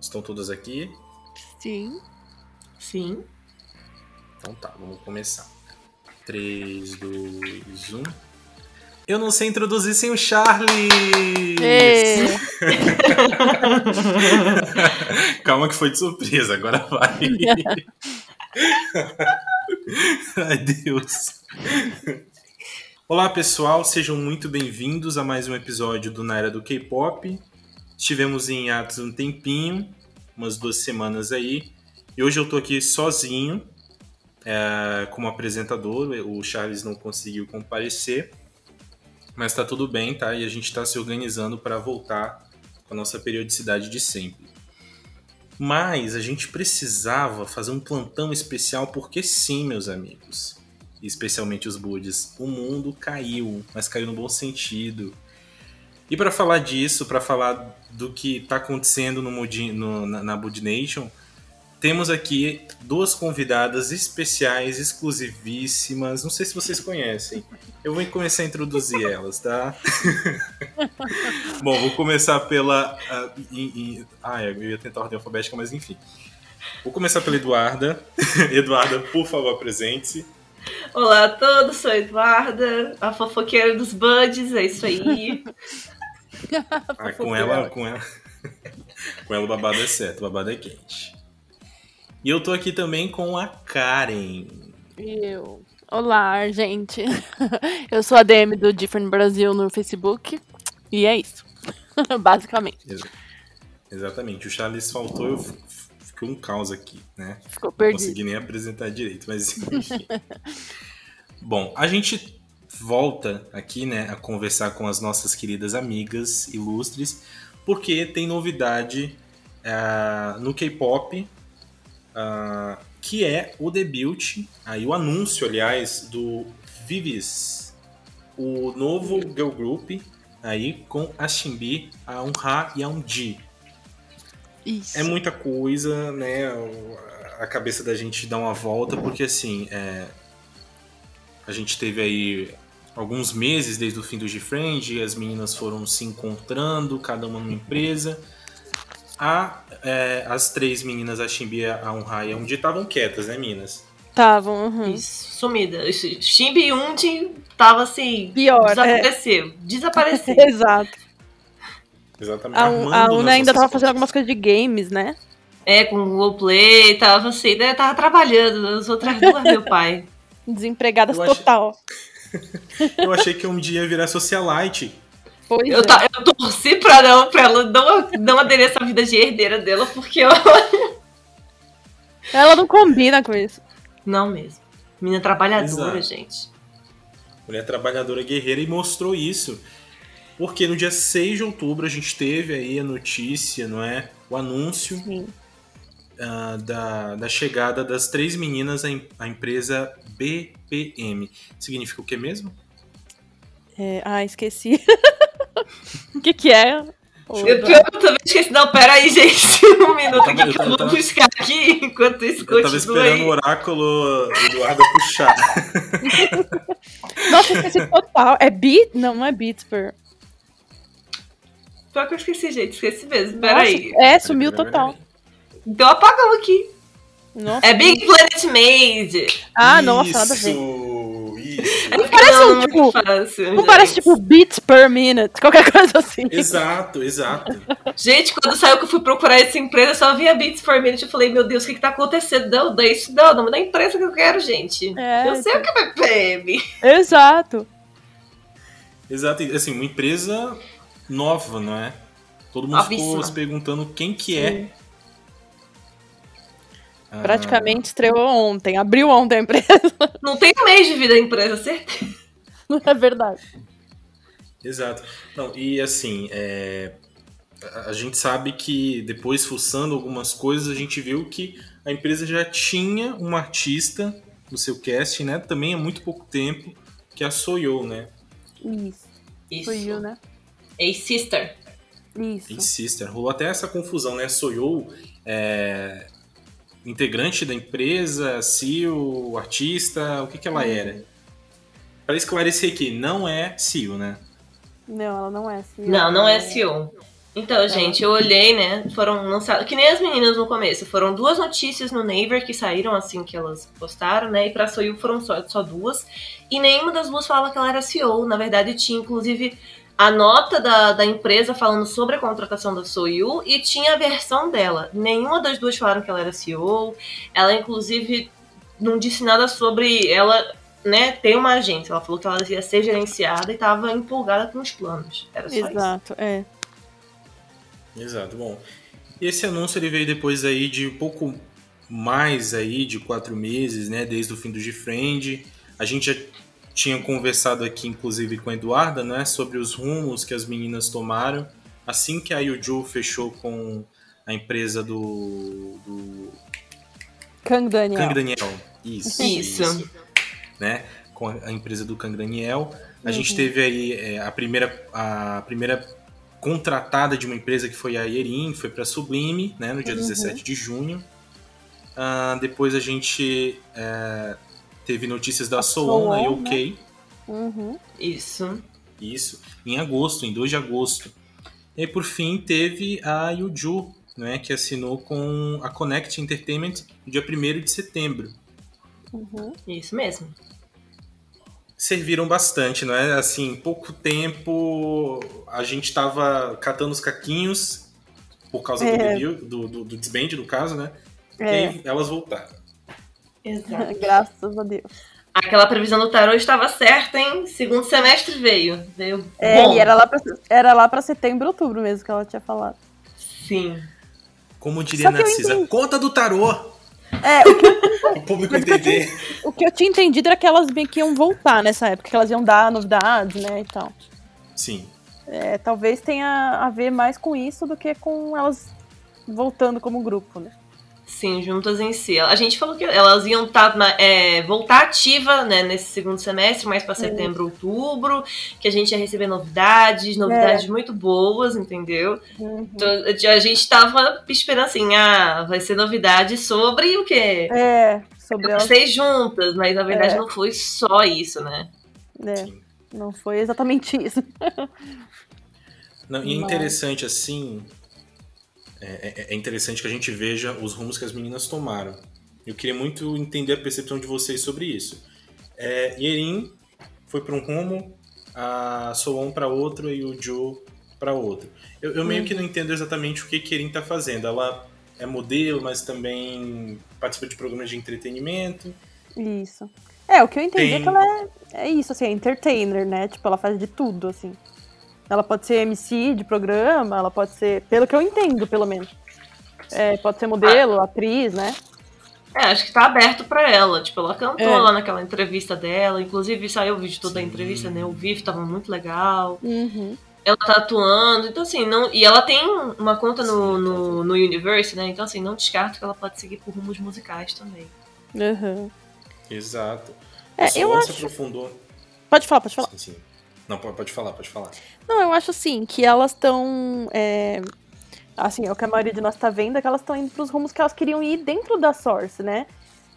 Estão todas aqui? Sim. Sim. Então tá, vamos começar. 3, 2, 1. Eu não sei introduzir sem o Charlie! Calma que foi de surpresa, agora vai. Ai, Deus. Olá, pessoal, sejam muito bem-vindos a mais um episódio do Na Era do K-Pop. Estivemos em atos um tempinho, umas duas semanas aí, e hoje eu tô aqui sozinho, é, como apresentador. O Charles não conseguiu comparecer, mas tá tudo bem, tá? E a gente tá se organizando para voltar com a nossa periodicidade de sempre. Mas a gente precisava fazer um plantão especial, porque sim, meus amigos. Especialmente os buds. O mundo caiu, mas caiu no bom sentido. E para falar disso, para falar do que está acontecendo no, no- na, na Bud Nation, temos aqui duas convidadas especiais, exclusivíssimas. Não sei se vocês conhecem. Eu vou começar a introduzir elas, tá? Bom, vou começar pela. ah, em- em- ah, eu ia tentar a ordem alfabética, mas enfim. Vou começar pela Eduarda. Eduarda, por favor, apresente-se. Olá a todos, sou a Eduarda, a fofoqueira dos buds, é isso aí. Ah, com ela, com ela. com ela o babado é certo, o babado é quente. E eu tô aqui também com a Karen. eu. Olá, gente. Eu sou a DM do Different Brasil no Facebook. E é isso. Basicamente. Ex- Exatamente. O Charles faltou, eu f- f- ficou um caos aqui, né? Ficou Não perdido. consegui nem apresentar direito, mas enfim. Bom, a gente volta aqui, né, a conversar com as nossas queridas amigas ilustres, porque tem novidade ah, no K-pop, ah, que é o debut, aí o anúncio, aliás, do Vivis, o novo girl group aí com a Shimbi, a Unha e a Unji. Isso. É muita coisa, né? A cabeça da gente dá uma volta, porque assim, é, a gente teve aí alguns meses desde o fim do G-Friend, as meninas foram se encontrando, cada uma numa empresa. A, é, as três meninas, a Shimbi, a Unha e a Undi, estavam quietas, né, meninas? Estavam. uhum. Isso, sumida. Shimbi e Unti tava assim. Pior. É. Desapareceu. Desapareceu. Exato. Exatamente. A, a Una ainda tava fazendo algumas coisas de games, né? É, com o roleplay, tava assim, né? Tava trabalhando, as outras duas, meu pai. Desempregadas Eu achei- total. Eu achei que um dia ia virar socialite. Pois Eu, é. ta- eu torci pra, não, pra ela não, não aderir essa vida de herdeira dela, porque eu. Ela não combina com isso. Não mesmo. Menina trabalhadora, Exato. gente. Mulher trabalhadora guerreira e mostrou isso. Porque no dia 6 de outubro a gente teve aí a notícia, não é? O anúncio Sim. Ah, da, da chegada das três meninas à, em- à empresa BPM. Significa o que mesmo? É, ah, esqueci. O que que é? Eu, eu também esqueci. Não, pera aí, gente. Um minuto aqui eu que eu tava- vou buscar aqui, enquanto isso Eu tava continua esperando aí. o oráculo Eduardo puxar. Nossa, esqueci total. É Beat? Não, não é Beats per. Pior que eu esqueci, gente. Esqueci mesmo. Pera aí. É, sumiu total. Então apagamos aqui. Nossa. É Big Planet Made. Ah, nossa, nada a ver. Isso, isso. É parece não, um, tipo, fácil, Não parece tipo beats per minute, qualquer coisa assim. Exato, exato. Gente, quando saiu que eu fui procurar essa empresa, eu só via Beats for Minute. Eu falei, meu Deus, o que, que tá acontecendo? Não, não é isso não, não é da empresa que eu quero, gente. É, eu sei o que é BPM. Exato. Exato. Assim, uma empresa nova, não é? Todo mundo ficou Novíssima. se perguntando quem que é. Ah, Praticamente estreou ontem, abriu ontem a empresa. Não tem um mês de vida a empresa, certeza. É verdade. Exato. Não, e assim, é, a- a gente sabe que depois, fuçando algumas coisas, a gente viu que a empresa já tinha uma artista no seu cast, né? Também há muito pouco tempo, que é a Soyo, né? Isso. Isso. Né? Ei, sister. Isso. Em Sister. Rolou até essa confusão, né? Soyo, é, integrante da empresa, CEO, artista, o que que ela era? Para esclarecer aqui, não é CEO, né? Não, ela não é CEO. Não, não é CEO. Então, gente, eu olhei, né? Foram lançadas. Que nem as meninas no começo. Foram duas notícias no Naver que saíram assim que elas postaram, né? E pra Soyu foram só, só duas. E nenhuma das duas fala que ela era CEO. Na verdade, tinha inclusive a nota da, da empresa falando sobre a contratação da Soyu e tinha a versão dela. Nenhuma das duas falaram que ela era CEO. Ela, inclusive, não disse nada sobre ela né, ter uma agência. Ela falou que ela ia ser gerenciada e estava empolgada com os planos. Era só Exato, isso. é. Exato, bom. E esse anúncio ele veio depois aí de um pouco mais aí de quatro meses, né, desde o fim do G-Friend. A gente já tinha conversado aqui, inclusive, com a Eduarda, né, sobre os rumos que as meninas tomaram assim que a Yuju fechou com a empresa do, do Kang Daniel. Kang Daniel. Isso, Isso. isso. Né? Com a empresa do Kang Daniel. A gente teve aí é, a, primeira, a primeira contratada de uma empresa que foi a Yerin, foi para Sublime, né, no dia 17 de junho. Ah, depois a gente é, teve notícias da Soon na UK. Uhum. Isso. Isso, em agosto, em 2 de agosto. E aí, por fim, teve a Yuju, né, que assinou com a Connect Entertainment no dia 1 de setembro. Uhum. Isso mesmo. Serviram bastante, não é? Assim, pouco tempo a gente tava catando os caquinhos por causa do, É. debut, do, do, do disband, no caso, né? E É, aí elas voltaram. Exato. graças a Deus. Aquela previsão do tarô estava certa, hein? Segundo semestre veio. Veio É, bom. e era lá, pra, era lá pra setembro, outubro mesmo que ela tinha falado. Sim. Como diria Narcisa, conta do tarô! É, o que, O público entender. o que eu tinha entendido era que elas meio que iam voltar nessa época, que elas iam dar novidades, né, e tal. Sim. É, talvez tenha a ver mais com isso do que com elas voltando como grupo, né? Sim, juntas em si. A gente falou que elas iam tá, na- é, voltar ativa né, nesse segundo semestre, mais para setembro, outubro, que a gente ia receber novidades, novidades muito boas, entendeu? Uhum. Então, a gente tava esperando assim, ah, vai ser novidade sobre o quê? É, sobre elas. Vocês juntas, mas na verdade É. não foi só isso, né? É, não foi exatamente isso. Não, e é interessante, assim. É, é- é interessante que a gente veja os rumos que as meninas tomaram. Eu queria muito entender a percepção de vocês sobre isso. É, Yerin foi para um rumo, a Soon para outro e o Joe para outro. Eu, eu meio que não entendo exatamente o que Yerin está fazendo. Ela é modelo, mas também participa de programas de entretenimento. Isso. É, o que eu entendi é Tem- que ela é, é isso, assim, é entertainer, né? Tipo, ela faz de tudo, assim. Ela pode ser MC de programa, ela pode ser, pelo que eu entendo, pelo menos. É, pode ser modelo, atriz, né? É, acho que tá aberto pra ela. Tipo, ela cantou É. lá naquela entrevista dela. Inclusive, saiu o vídeo todo da Sim. entrevista, né? O vivo tava muito legal. Uhum. Ela tá atuando. Então, assim, não. E ela tem uma conta no, no, no Universe, né? Então, assim, não descarto que ela pode seguir por rumos musicais também. Uhum. Exato. É, a eu Soon se acho- aprofundou. Pode falar, pode falar. Sim, sim. Não, pode, falar, pode falar. Não, eu acho assim, que elas estão. assim, é o que a maioria de nós tá vendo, é que elas estão indo pros rumos que elas queriam ir dentro da Source, né?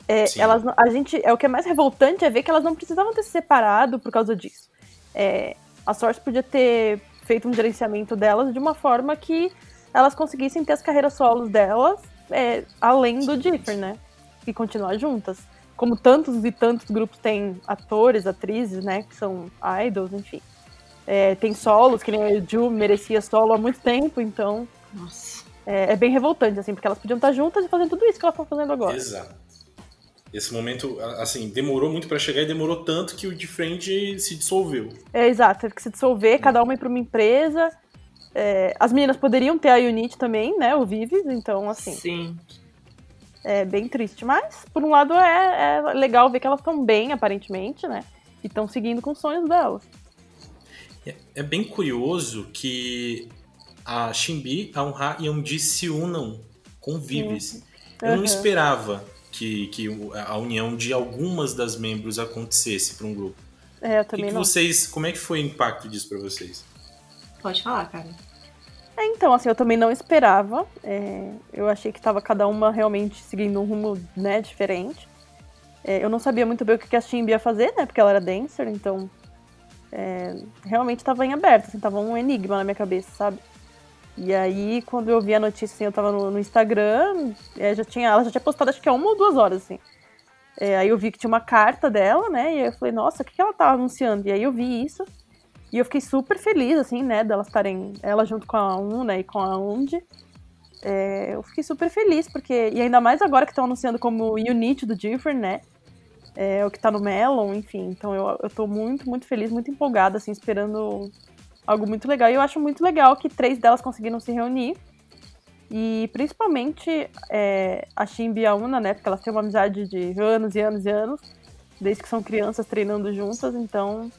É, elas, a gente, é o que é mais revoltante é ver que elas não precisavam ter se separado por causa disso. É, a Source podia ter feito um gerenciamento delas de uma forma que elas conseguissem ter as carreiras solos delas é, além do Differ, né? E continuar juntas. Como tantos e tantos grupos têm atores, atrizes, né? Que são idols, enfim. É, tem solos, que nem a Ju merecia solo há muito tempo, então Nossa. é, é bem revoltante, assim, porque elas podiam estar juntas e fazendo tudo isso que elas estão fazendo agora. Exato. Esse momento, assim, demorou muito pra chegar e demorou tanto que o de frente se dissolveu. É, exato, teve que se dissolver, cada uma ir pra uma empresa. É, as meninas poderiam ter a Unity também, né, o Vives, então, assim, Sim. É bem triste. Mas, por um lado, é, é legal ver que elas estão bem, aparentemente, né, e estão seguindo com os sonhos delas. É, é bem curioso que a Shimbi, a Unha e a Undi se unam com Vives. Eu não Uhum. esperava que, que a união de algumas das membros acontecesse para um grupo. É, eu O que também que não. vocês, como é que foi o impacto disso para vocês? Pode falar, cara. É, então, assim, eu também não esperava. é, eu achei que tava cada uma realmente seguindo um rumo, né, diferente. É, eu não sabia muito bem o que a Shimbi ia fazer, né, porque ela era dancer, então... é, realmente tava em aberto, assim, tava um enigma na minha cabeça, sabe? E aí, quando eu vi a notícia, assim, eu tava no, no Instagram, é, já tinha, ela já tinha postado acho que há uma ou duas horas, assim. Aí eu vi que tinha uma carta dela, né? E eu falei, nossa, o que, que ela tá anunciando? E aí eu vi isso. E eu fiquei super feliz, assim, né, delas estarem, ela junto com a Una e com a Undi. É, eu fiquei super feliz, porque. E ainda mais agora que estão anunciando como Unity do Different, né? É, o que tá no Melon, enfim. Então eu, eu tô muito, muito feliz, muito empolgada, assim, esperando algo muito legal. E eu acho muito legal que três delas conseguiram se reunir. E principalmente é, a Shimbi e a Una, né? Porque elas têm uma amizade de anos e anos e anos, desde que são crianças treinando juntas, então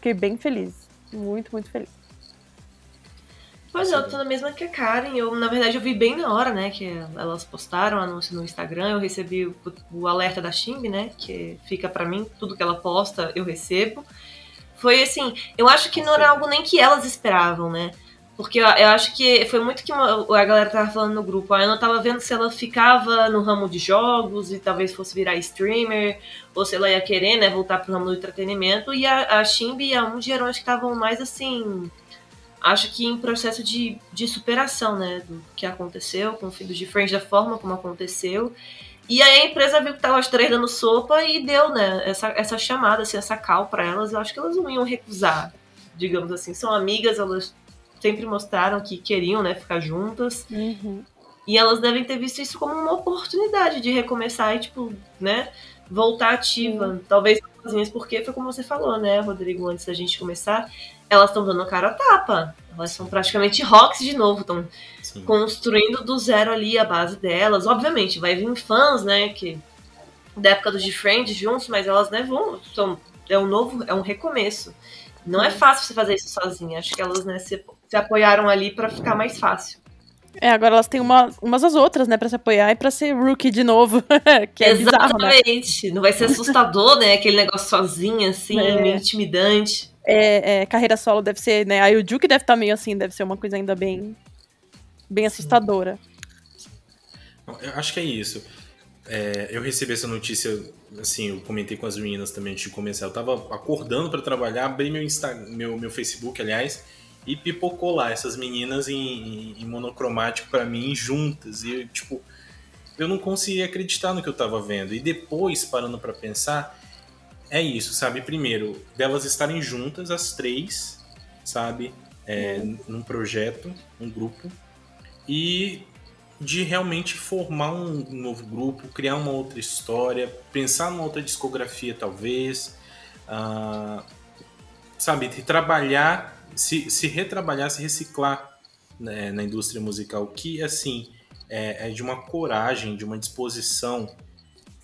fiquei bem feliz. Muito, muito feliz. Pois é, eu tô na mesma que a Karen. Eu, na verdade, eu vi bem na hora, né, que elas postaram o anúncio no Instagram. Eu recebi o, o alerta da Shimbi, né, que fica para mim, tudo que ela posta eu recebo. Foi assim, eu acho que não era algo nem que elas esperavam, né? Porque eu, eu acho que foi muito que a galera tava falando no grupo. A Ana tava vendo se ela ficava no ramo de jogos e talvez fosse virar streamer, ou se ela ia querer, né, voltar pro ramo do entretenimento. E a, a Shimbi e a Mundi eram, acho que estavam mais assim. Acho que em processo de, de superação, né, do que aconteceu com o fim do Different, da forma como aconteceu. E aí a empresa viu que tava as três dando sopa e deu, né, essa, essa chamada, assim, essa cal para elas. Eu acho que elas não iam recusar, digamos assim. São amigas, elas sempre mostraram que queriam, né, ficar juntas. Uhum. E elas devem ter visto isso como uma oportunidade de recomeçar e, tipo, né, voltar ativa. Uhum. Talvez sozinhas, porque foi como você falou, né, Rodrigo, antes da gente começar, elas estão dando cara a tapa. Elas são praticamente rocks de novo, estão construindo do zero ali a base delas. Obviamente, vai vir fãs, né, que da época dos de Friends juntos, mas elas, né, vão, são, é um novo, é um recomeço. Não é fácil você fazer isso sozinha. Acho que elas, né, se, se apoiaram ali para ficar mais fácil. É, agora elas têm uma, umas às outras, né, pra se apoiar e pra ser rookie de novo. que é Exatamente. Bizarro, né? Não vai ser assustador, né? Aquele negócio sozinha, assim, é. meio intimidante. É, é, carreira solo deve ser, né? Aí o Duke deve estar tá meio assim, deve ser uma coisa ainda bem, bem assustadora. Eu acho que é isso. É, eu recebi essa notícia, assim, eu comentei com as meninas também antes de começar. Eu tava acordando para trabalhar, abri meu, Insta, meu, meu Facebook, aliás, e pipocou lá essas meninas em, em, monocromático para mim juntas. E, tipo, eu não conseguia acreditar no que eu tava vendo. E depois, parando para pensar, é isso, sabe? Primeiro, delas estarem juntas, as três, sabe? É. Num projeto, um grupo. E de realmente formar um novo grupo, criar uma outra história, pensar numa outra discografia, talvez. Uh, sabe? De trabalhar, se, se retrabalhar, se reciclar né, na indústria musical, que, assim, é, é de uma coragem, de uma disposição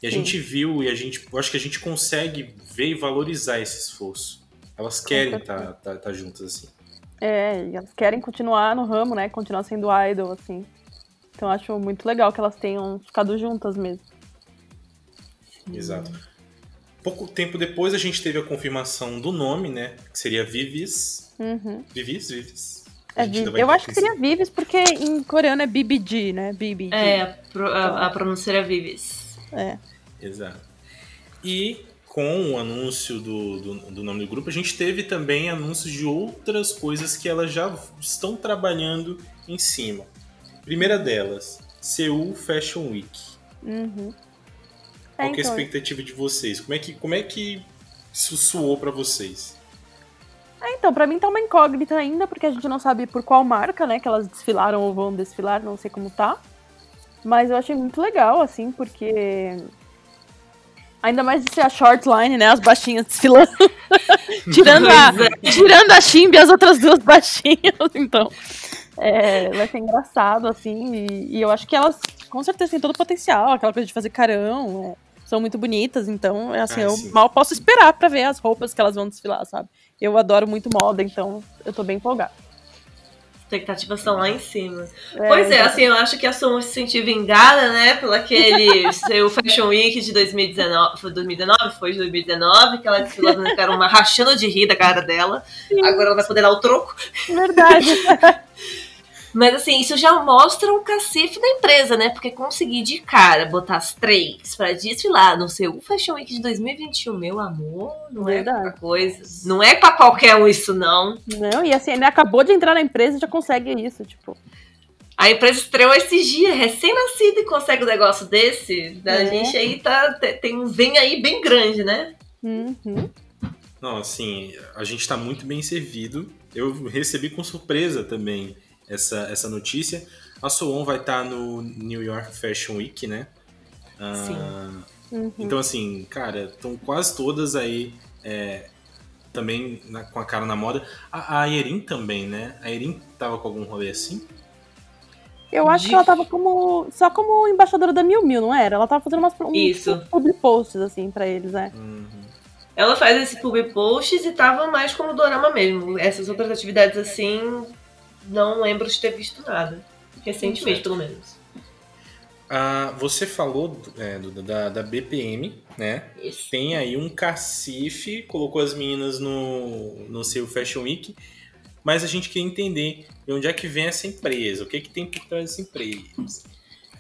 e a Sim. gente viu e a gente, acho que a gente consegue ver e valorizar esse esforço. Elas querem estar tá, tá, tá juntas assim. É, elas querem continuar no ramo, né? Continuar sendo idol, assim. Então acho muito legal que elas tenham ficado juntas mesmo. Exato. Pouco tempo depois a gente teve a confirmação do nome, né? Que seria Vivis. Uhum. Vivis, Vivis. É, eu acho que seria Vivis porque em coreano é BBG, né? BBG. É, a, pro, a, a pronúncia era Vivis. É. Exato. E com o anúncio do, do, do, nome do grupo, a gente teve também anúncios de outras coisas que elas já estão trabalhando em cima. Primeira delas, Seul Fashion Week. Uhum. Qual é, então... é a então. expectativa de vocês? Como é que, como é que isso suou para vocês? É, então, para mim tá uma incógnita ainda, porque a gente não sabe por qual marca, né, que elas desfilaram ou vão desfilar, não sei como tá. Mas eu achei muito legal, assim, porque. Ainda mais de ser a short line, né? As baixinhas desfilando. tirando, a, é. tirando a Chimbi e as outras duas baixinhas. Então, é, vai ser engraçado, assim. E, e, eu acho que elas, com certeza, têm todo o potencial. Aquela coisa de fazer carão. É, são muito bonitas. Então, é assim, ah, eu sim. mal posso esperar para ver as roupas que elas vão desfilar, sabe? Eu adoro muito moda, então eu tô bem empolgada expectativas estão lá em cima. É, pois é, assim, eu acho que a Sumo se sentiu vingada, né, pelo aquele seu Fashion Week de 2019, foi 2019, foi de 2019, que ela desfilou, ficaram uma rachando de rir da cara dela. Sim. Agora ela vai poder dar o troco. Verdade. Mas assim, isso já mostra o cacife da empresa, né? Porque conseguir de cara botar as três pra desfilar no seu Fashion Week de 2021, meu amor, não Verdade. é pra coisa. Não é pra qualquer um isso, não. Não, e assim, ele acabou de entrar na empresa e já consegue isso, tipo. A empresa estreou esses dias, recém-nascida, e consegue um negócio desse. A é. gente aí tá, tem um vem aí bem grande, né? Uhum. Não, assim, a gente está muito bem servido. Eu recebi com surpresa também essa, essa notícia. A Soon vai estar tá no New York Fashion Week, né? Sim. Ah, uhum. Então, assim, cara, estão quase todas aí é, também na, com a cara na moda. A, a Erin também, né? A Erin tava com algum rolê assim? Eu acho de... que ela tava como. Só como embaixadora da Mil Mil, não era? Ela tava fazendo umas um, Isso. public posts, assim, pra eles, né? Uhum. Ela faz esse public posts e tava mais como dorama mesmo. Essas outras atividades assim, não lembro de ter visto nada. Recentemente, pelo menos. Ah, você falou é, do, da, da BPM, né? Isso. Tem aí um cacife, colocou as meninas no, no seu Fashion Week mas a gente quer entender de onde é que vem essa empresa, o que, é que tem por trás dessa empresa.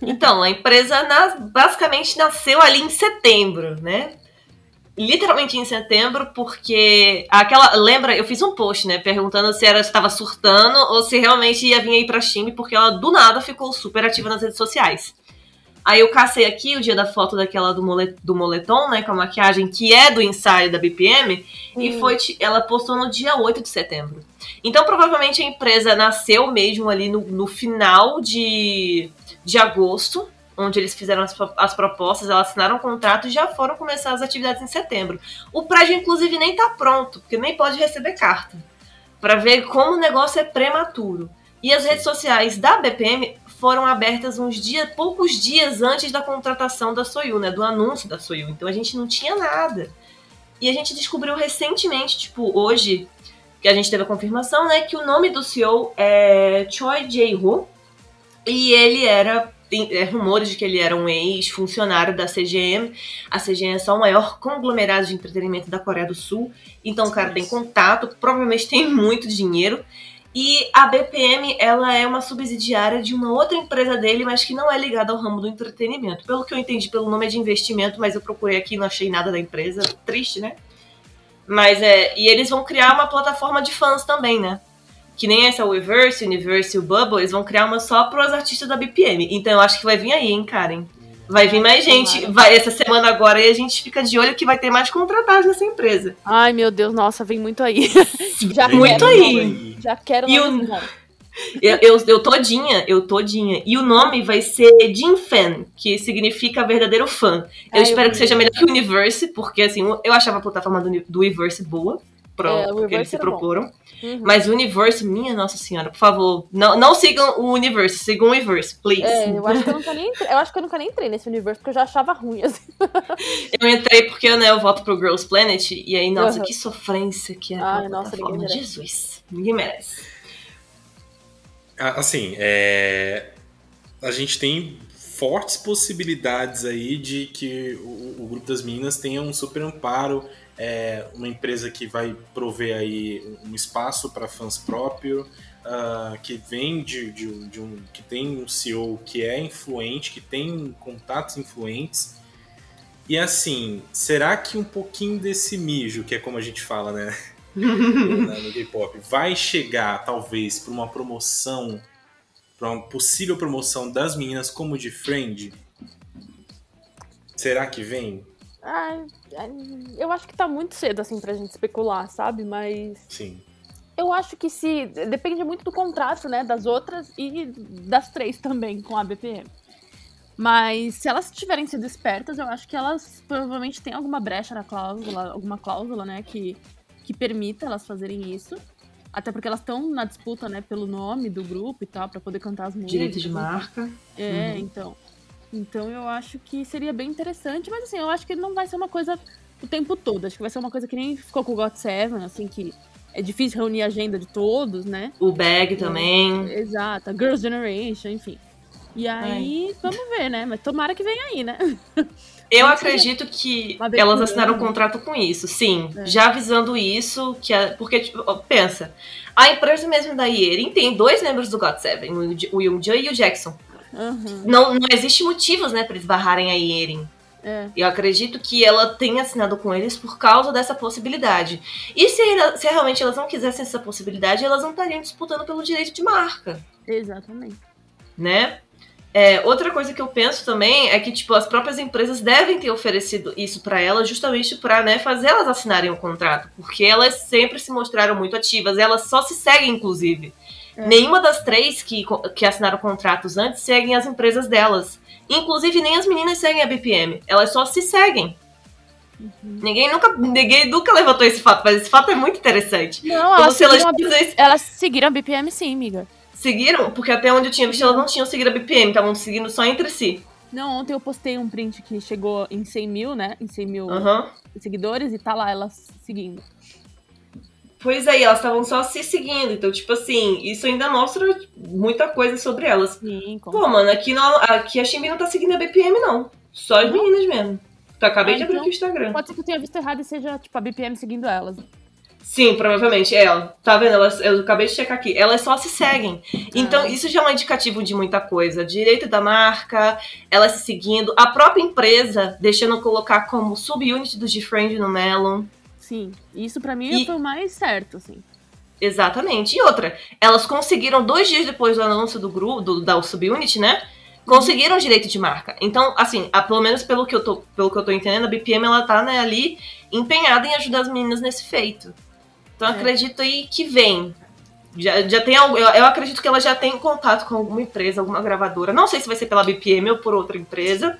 Então, a empresa nas, basicamente nasceu ali em setembro, né? Literalmente em setembro, porque aquela. Lembra, eu fiz um post, né? Perguntando se ela estava surtando ou se realmente ia vir aí pra Chime, porque ela do nada ficou super ativa nas redes sociais. Aí eu cacei aqui o dia da foto daquela do, molet, do moletom, né? Com a maquiagem, que é do ensaio da BPM. Hum. E foi. Ela postou no dia 8 de setembro. Então, provavelmente a empresa nasceu mesmo ali no, no final de, de agosto, onde eles fizeram as, as propostas, elas assinaram o contrato e já foram começar as atividades em setembro. O prédio, inclusive, nem tá pronto, porque nem pode receber carta. para ver como o negócio é prematuro. E as redes sociais da BPM foram abertas uns dias, poucos dias antes da contratação da Soyu, né? Do anúncio da Soyu. Então a gente não tinha nada. E a gente descobriu recentemente, tipo, hoje, que a gente teve a confirmação, né? Que o nome do CEO é Choi Jae-ho. E ele era. Tem é, rumores de que ele era um ex-funcionário da CGM. A CGM é só o maior conglomerado de entretenimento da Coreia do Sul. Então o cara tem contato, provavelmente tem muito dinheiro. E a BPM, ela é uma subsidiária de uma outra empresa dele, mas que não é ligada ao ramo do entretenimento. Pelo que eu entendi, pelo nome é de investimento, mas eu procurei aqui e não achei nada da empresa. Triste, né? Mas é. E eles vão criar uma plataforma de fãs também, né? Que nem essa Weverse, Universe e o Bubble, eles vão criar uma só para os artistas da BPM. Então eu acho que vai vir aí, hein, Karen? Vai vir mais gente. Vai essa semana agora e a gente fica de olho que vai ter mais contratados nessa empresa. Ai, meu Deus, nossa, vem muito aí. Já muito aí. Já quero e o... eu, eu, eu todinha, eu todinha. E o nome vai ser Jin Fan, que significa verdadeiro fã. Eu espero eu que seja melhor que o Universe, porque assim, eu achava a plataforma do, do Universe boa pro, é, que eles se proporam. Uhum. Mas o Universe, minha Nossa Senhora, por favor, não, não sigam o Universe, sigam o Universe, please. É, eu acho que eu nunca nem entrei, eu acho que eu nunca nem entrei nesse universo porque eu já achava ruim, assim. eu entrei porque né, eu voto pro Girls Planet, e aí, nossa, uhum. que sofrência que é a nossa, plataforma. Jesus, ninguém merece. Assim, é... a gente tem fortes possibilidades aí de que o, o grupo das meninas tenha um super amparo é uma empresa que vai prover aí um espaço para fãs próprio, uh, que vem de, de, de, um que tem um CEO que é influente, que tem contatos influentes. E assim, será que um pouquinho desse mijo, que é como a gente fala, né, no K-pop, vai chegar talvez para uma promoção, para uma possível promoção das meninas como de Friend? Será que vem? Ai, eu acho que tá muito cedo, assim, pra gente especular, sabe? Mas. Sim. Eu acho que se. Depende muito do contrato, né? Das outras e das três também com a BPM. Mas se elas tiverem sido espertas, eu acho que elas provavelmente têm alguma brecha na cláusula, alguma cláusula, né, que, que permita elas fazerem isso. Até porque elas estão na disputa, né, pelo nome do grupo e tal, para poder cantar as músicas. Direito de marca. É, uhum. então. Então eu acho que seria bem interessante, mas assim, eu acho que não vai ser uma coisa o tempo todo. Acho que vai ser uma coisa que nem ficou com o God Seven, assim, que é difícil reunir a agenda de todos, né? O Bag também. É, exato, a Girls' Generation, enfim. E aí, vamos ver, né? Mas tomara que venha aí, né? Eu acredito que elas assinaram um ano. contrato com isso, sim. É. Já avisando isso, que a- porque, tipo, pensa, a empresa mesmo da Yeri tem dois membros do God Seven, o Young e o Jackson. Uhum. Não, não existe motivos, né, pra eles barrarem a Yeri. É. Eu acredito que ela tenha assinado com eles por causa dessa possibilidade. E se, se realmente elas não quisessem essa possibilidade, elas não estariam disputando pelo direito de marca Exatamente. né? É, outra coisa que eu penso também é que tipo as próprias empresas devem ter oferecido isso pra elas justamente para né, fazer elas assinarem o contrato, porque elas sempre se mostraram muito ativas, elas só se seguem inclusive. É. Nenhuma das três que, que assinaram contratos antes seguem as empresas delas. Inclusive nem as meninas seguem a BPM, elas só se seguem. Uhum. Ninguém nunca ninguém nunca levantou esse fato, mas esse fato é muito interessante. Não, Como elas se elas seguiram, elas seguiram a BPM sim, amiga. Seguiram, porque até onde eu tinha visto elas não tinham seguido a BPM, estavam seguindo só entre si. Não, ontem eu postei um print que chegou em 100 mil, né? Em 100 mil Aham. seguidores e tá lá elas seguindo. Pois é, e elas estavam só se seguindo. Então, tipo assim, isso ainda mostra muita coisa sobre elas. Sim, Pô, mano, aqui, não, aqui a Ximbi não tá seguindo a BPM, não. Só as meninas mesmo. Então, acabei Ah, de abrir então- o Instagram. Pode ser que eu tenha visto errado e seja, tipo, a BPM seguindo elas. Sim, provavelmente. É, ó, tá vendo? Elas, eu acabei de checar aqui. Elas só se seguem. Então, Ah. isso já é um indicativo de muita coisa. Direito da marca, elas se seguindo. A própria empresa deixando colocar como subunit do GFriend no Melon. Sim. Isso pra mim E- foi o mais certo, assim. Exatamente. E outra, elas conseguiram, dois dias depois do anúncio do grupo, do, da subunit, né? Conseguiram direito de marca. Então, assim, a- pelo menos pelo que, eu tô, pelo que eu tô entendendo, a BPM ela tá né, ali empenhada em ajudar as meninas nesse feito. Então, É. acredito aí que vem. Já, já tem algo, eu, eu acredito que ela já tem contato com alguma empresa, alguma gravadora. Não sei se vai ser pela BPM ou por outra empresa.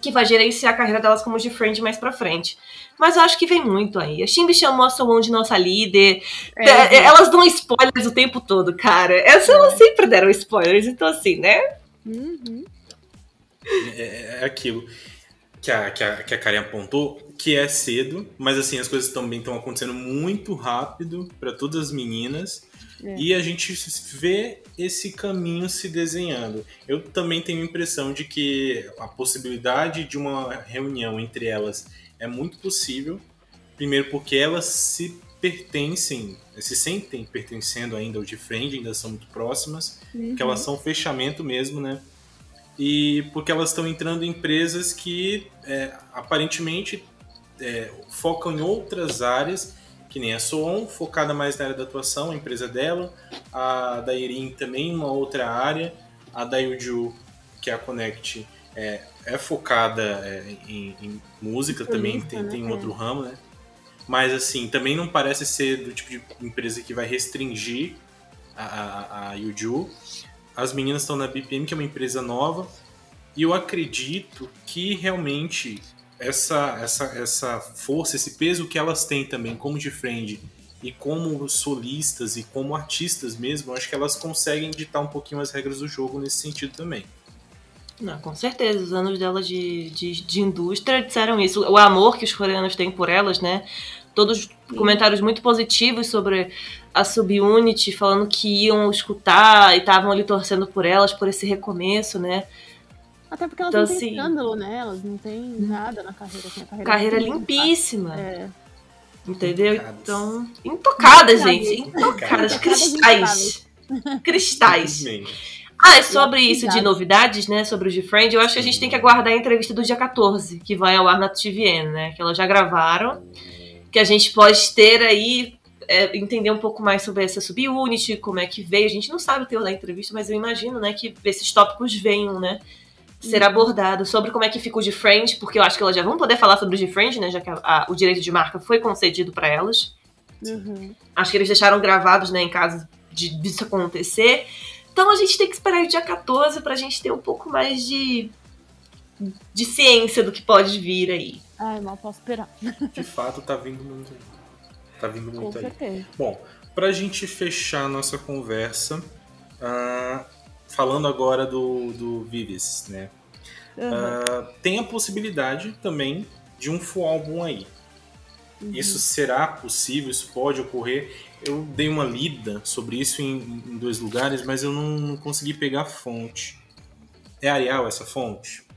Que vai gerenciar a carreira delas como de friend mais pra frente. Mas eu acho que vem muito aí. A Shimbi chamou a Soon de nossa líder. É, É, elas dão spoilers o tempo todo, cara. Essas elas sempre deram spoilers, então assim, né? Uhum. É, é aquilo que a, que, a, que a Karen apontou, que é cedo, mas assim, as coisas também estão acontecendo muito rápido para todas as meninas. É. E a gente vê esse caminho se desenhando. Eu também tenho a impressão de que a possibilidade de uma reunião entre elas é muito possível. Primeiro porque elas se pertencem, se sentem pertencendo ainda ao de frente, ainda são muito próximas que elas são fechamento mesmo, né? E porque elas estão entrando em empresas que é, aparentemente é, focam em outras áreas, que nem a Soon, focada mais na área da atuação, a empresa dela, a da Irin também uma outra área, a da Yuju, que é a Connect, é, é focada é, em, em música também, Solista, tem, né? tem um outro ramo, né? Mas assim, também não parece ser do tipo de empresa que vai restringir a, a, a Yuju. As meninas estão na BPM, que é uma empresa nova, e eu acredito que realmente essa, essa, essa força, esse peso que elas têm também como de friend e como solistas e como artistas mesmo, acho que elas conseguem ditar um pouquinho as regras do jogo nesse sentido também. Não, com certeza, os anos dela de, de, de indústria disseram isso. O amor que os coreanos têm por elas, né? Todos comentários muito positivos sobre a subunit, falando que iam escutar e estavam ali torcendo por elas, por esse recomeço, né? Até porque elas Então, não têm assim- escândalo, né? Elas não têm nada na carreira. Assim, a carreira, Carreira é limpa. limpíssima, É. entendeu? Intocadas. Então, intocada, Intocadas. gente. Intocadas, Intocadas, cristais. Cristais. Ah, e sobre isso de novidades, né? Sobre o G-Friend, eu acho que a gente tem que aguardar a entrevista do dia 14, que vai ao ar na TVN, né? Que elas já gravaram. Que a gente pode ter aí, é, entender um pouco mais sobre essa subunit, como é que veio. A gente não sabe o teor da entrevista, mas eu imagino, né, que esses tópicos venham, né? Ser abordado sobre como é que fica o G-Friend, porque eu acho que elas já vão poder falar sobre o G-Friend, né? Já que a- a- o direito de marca foi concedido para elas. Uhum. Acho que eles deixaram gravados, né, em caso de disso acontecer. Então a gente tem que esperar o dia 14 pra gente ter um pouco mais de, de ciência do que pode vir aí. Ai, mal posso esperar. De fato, tá vindo muito aí. Tá vindo Com muito aí. certeza. Bom, pra gente fechar a nossa conversa, ah, falando agora do, do Vives, né? Uhum. Ah, tem a possibilidade também de um full álbum aí. Uhum. Isso será possível? Isso pode ocorrer? Eu dei uma lida sobre isso em, em dois lugares, mas eu não, não consegui pegar a fonte. É Arial essa fonte?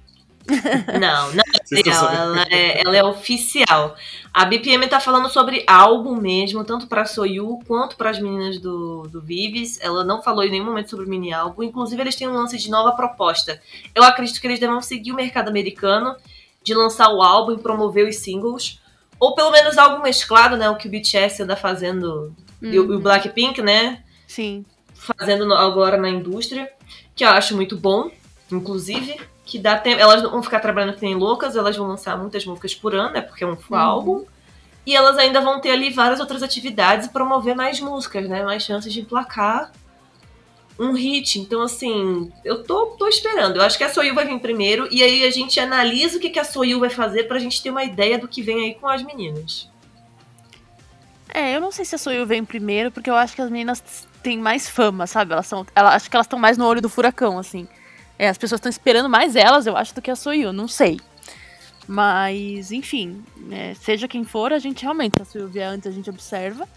Não, não é Arial, ela é, ela é oficial. A BPM tá falando sobre álbum mesmo, tanto pra Soyu quanto para as meninas do, do Vives. Ela não falou em nenhum momento sobre o mini álbum. Inclusive, eles têm um lance de nova proposta. Eu acredito que eles devem seguir o mercado americano de lançar o álbum e promover os singles. Ou pelo menos algo mesclado, né? O que o BTS anda fazendo. Uhum. E o uhum. Blackpink, né? Sim. Fazendo agora na indústria. Que eu acho muito bom, inclusive. Que dá tempo. Elas vão ficar trabalhando que nem loucas, elas vão lançar muitas músicas por ano, né? Porque é um full uhum. álbum. E elas ainda vão ter ali várias outras atividades e promover mais músicas, né? Mais chances de emplacar um hit. Então, assim, eu tô, tô esperando. Eu acho que a Soyu vai vir primeiro e aí a gente analisa o que, que a Soyu vai fazer pra gente ter uma ideia do que vem aí com as meninas. É, eu não sei se a Soyu vem primeiro, porque eu acho que as meninas têm mais fama, sabe? Elas são. Ela, acho que elas estão mais no olho do furacão, assim. É, as pessoas estão esperando mais elas, eu acho, do que a Soyu, não sei. Mas, enfim, é, seja quem for, a gente realmente, se a Soyu vier antes, a gente observa.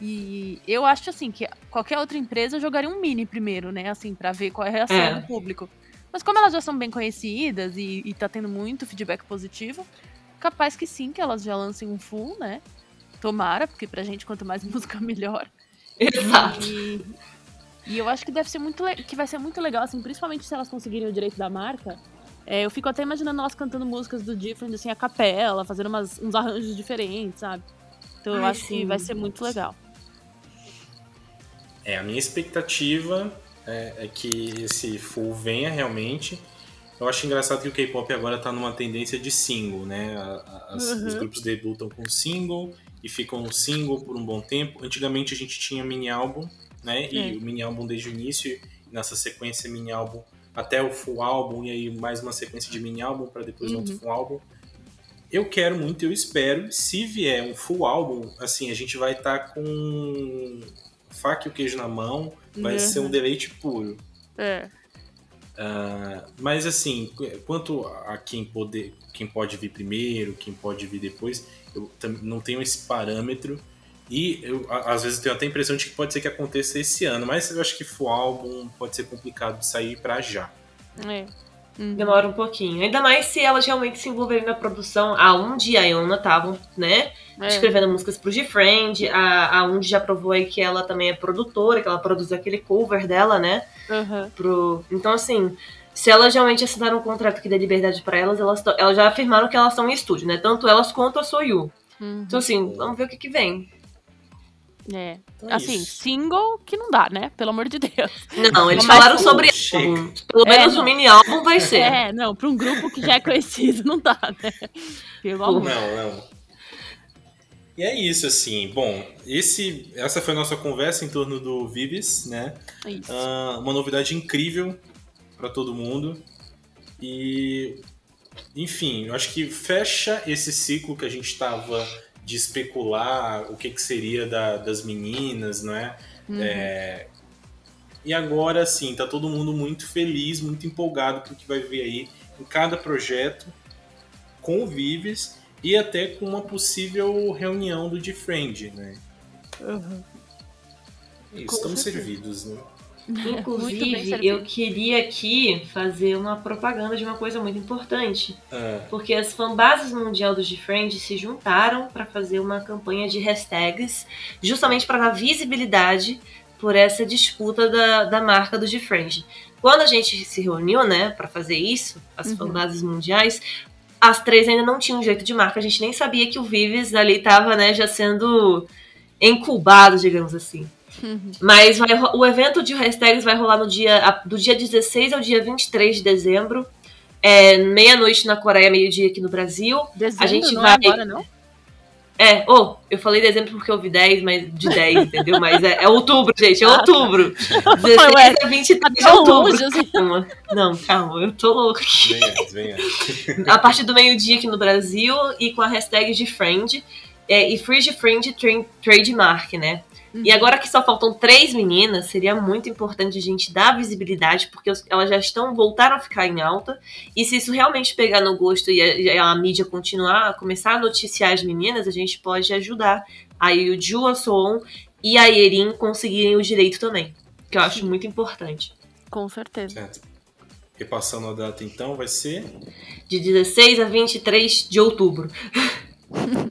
E eu acho assim que qualquer outra empresa jogaria um mini primeiro, né? Assim, para ver qual é a reação é. do público. Mas como elas já são bem conhecidas e, e tá tendo muito feedback positivo, capaz que sim, que elas já lancem um full, né? Tomara, porque pra gente quanto mais música melhor. Exato. E, e eu acho que deve ser muito que vai ser muito legal, assim, principalmente se elas conseguirem o direito da marca. É, eu fico até imaginando elas cantando músicas do Different, assim, a capela, fazendo umas, uns arranjos diferentes, sabe? Então Ai, eu acho sim. que vai ser muito legal. É, a minha expectativa é, é, que esse full venha realmente. Eu acho engraçado que o K-pop agora tá numa tendência de single, né? As, uhum. Os grupos debutam com single e ficam single por um bom tempo. Antigamente a gente tinha mini álbum, né? E é. o mini álbum desde o início, nessa sequência mini álbum até o full álbum e aí mais uma sequência de mini álbum para depois uhum. outro full álbum. Eu quero muito, eu espero, se vier um full álbum, assim, a gente vai estar tá com faca e o queijo na mão, vai uhum. ser um deleite puro. É. Uh, mas assim, quanto a quem, poder, quem pode vir primeiro, quem pode vir depois, eu não tenho esse parâmetro. E eu, às vezes, tenho até a impressão de que pode ser que aconteça esse ano, mas eu acho que full álbum pode ser complicado de sair para já. É. Uhum. Demora um pouquinho. Ainda mais se elas realmente se envolverem na produção. A Undi e a Iona estavam, né? É. Escrevendo músicas pro G-Friend. A, a Undi já provou aí que ela também é produtora, que ela produziu aquele cover dela, né? Uhum. Pro... Então, assim, se elas realmente assinaram um contrato que dê liberdade para elas, elas, elas já afirmaram que elas são em estúdio, né? Tanto elas quanto a Soyu. Uhum. Então, assim, vamos ver o que, que vem. É. Então é assim, isso. single que não dá, né? Pelo amor de Deus. Não, eles falaram sobre álbum. Pelo é, menos o um mini álbum vai ser. É, não, pra um grupo que já é conhecido não dá, né? Pelo amor. Não, não. E é isso, assim. Bom, esse, essa foi a nossa conversa em torno do Vives, né? Isso. Uh, uma novidade incrível para todo mundo. E, enfim, eu acho que fecha esse ciclo que a gente estava de especular o que, que seria da, das meninas, não é? Uhum. é? E agora, sim, tá todo mundo muito feliz, muito empolgado com o que vai ver aí em cada projeto com o Vives e até com uma possível reunião do D-Friend, né? Uhum. Isso, estamos servidos, né? Inclusive, eu queria aqui fazer uma propaganda de uma coisa muito importante. É. Porque as fanbases mundial dos Friends se juntaram para fazer uma campanha de hashtags, justamente para dar visibilidade por essa disputa da, da marca do Friends. Quando a gente se reuniu, né, para fazer isso, as uhum. fanbases mundiais, as três ainda não tinham jeito de marca. A gente nem sabia que o Vives ali estava, né, já sendo incubado, digamos assim. Uhum. Mas vai, o evento de hashtags vai rolar no dia, do dia 16 ao dia 23 de dezembro. É, meia-noite na Coreia, meio-dia aqui no Brasil. Dezembro, a gente não é vai. É agora, não? É, oh, eu falei dezembro porque eu vi 10, mas de 10, entendeu? Mas é, é, outubro, gente, é ah, tá. outubro. 16 a 23 de outubro. Calma. Não, calma, eu tô louca aqui. Venha, venha. A partir do meio-dia aqui no Brasil e com a hashtag de friend. É, e Free de Friend Trademark, né? Uhum. E agora que só faltam três meninas, seria muito importante a gente dar visibilidade, porque elas já estão, voltaram a ficar em alta. E se isso realmente pegar no gosto e a, a mídia continuar, a começar a noticiar as meninas, a gente pode ajudar aí o Ju, a Soon e a Erin conseguirem o direito também. Que eu acho muito importante. Com certeza. Certo. Repassando a data então, vai ser? De 16 a 23 de outubro.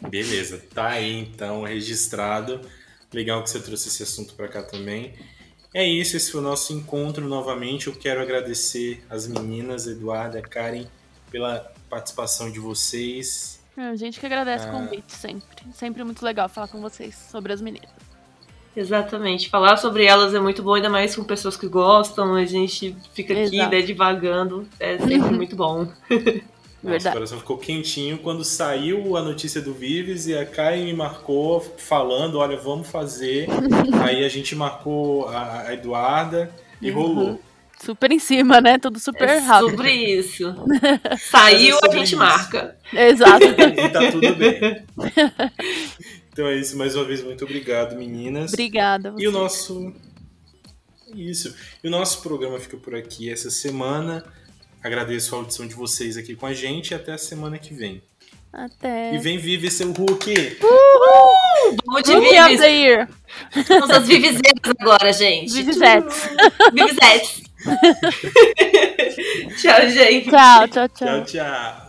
Beleza, tá aí então registrado. Legal que você trouxe esse assunto para cá também. É isso, esse foi o nosso encontro novamente. Eu quero agradecer as meninas, Eduarda, Karen, pela participação de vocês. É, a gente que agradece ah. o convite sempre. Sempre muito legal falar com vocês sobre as meninas. Exatamente. Falar sobre elas é muito bom, ainda mais com pessoas que gostam. A gente fica aqui, né, divagando. É sempre muito bom. Nossa, o coração ficou quentinho quando saiu a notícia do Vives e a Kai me marcou falando, olha, vamos fazer. Aí a gente marcou a, a Eduarda e uhum. rolou. Super em cima, né? Tudo super é rápido. Sobre isso. Saiu, é a gente isso. marca. Exato. e tá tudo bem. Então é isso, mais uma vez, muito obrigado, meninas. Obrigada. E o nosso. Isso. E o nosso programa fica por aqui essa semana. Agradeço a audição de vocês aqui com a gente e até a semana que vem. Até. E vem viver seu Hulk! Uhul! Vamos de Hulk Vives! Of Somos as Vivizeiras agora, gente. Vivizetes. Vivizetes. tchau, gente. Tchau, tchau, tchau. Tchau, tchau.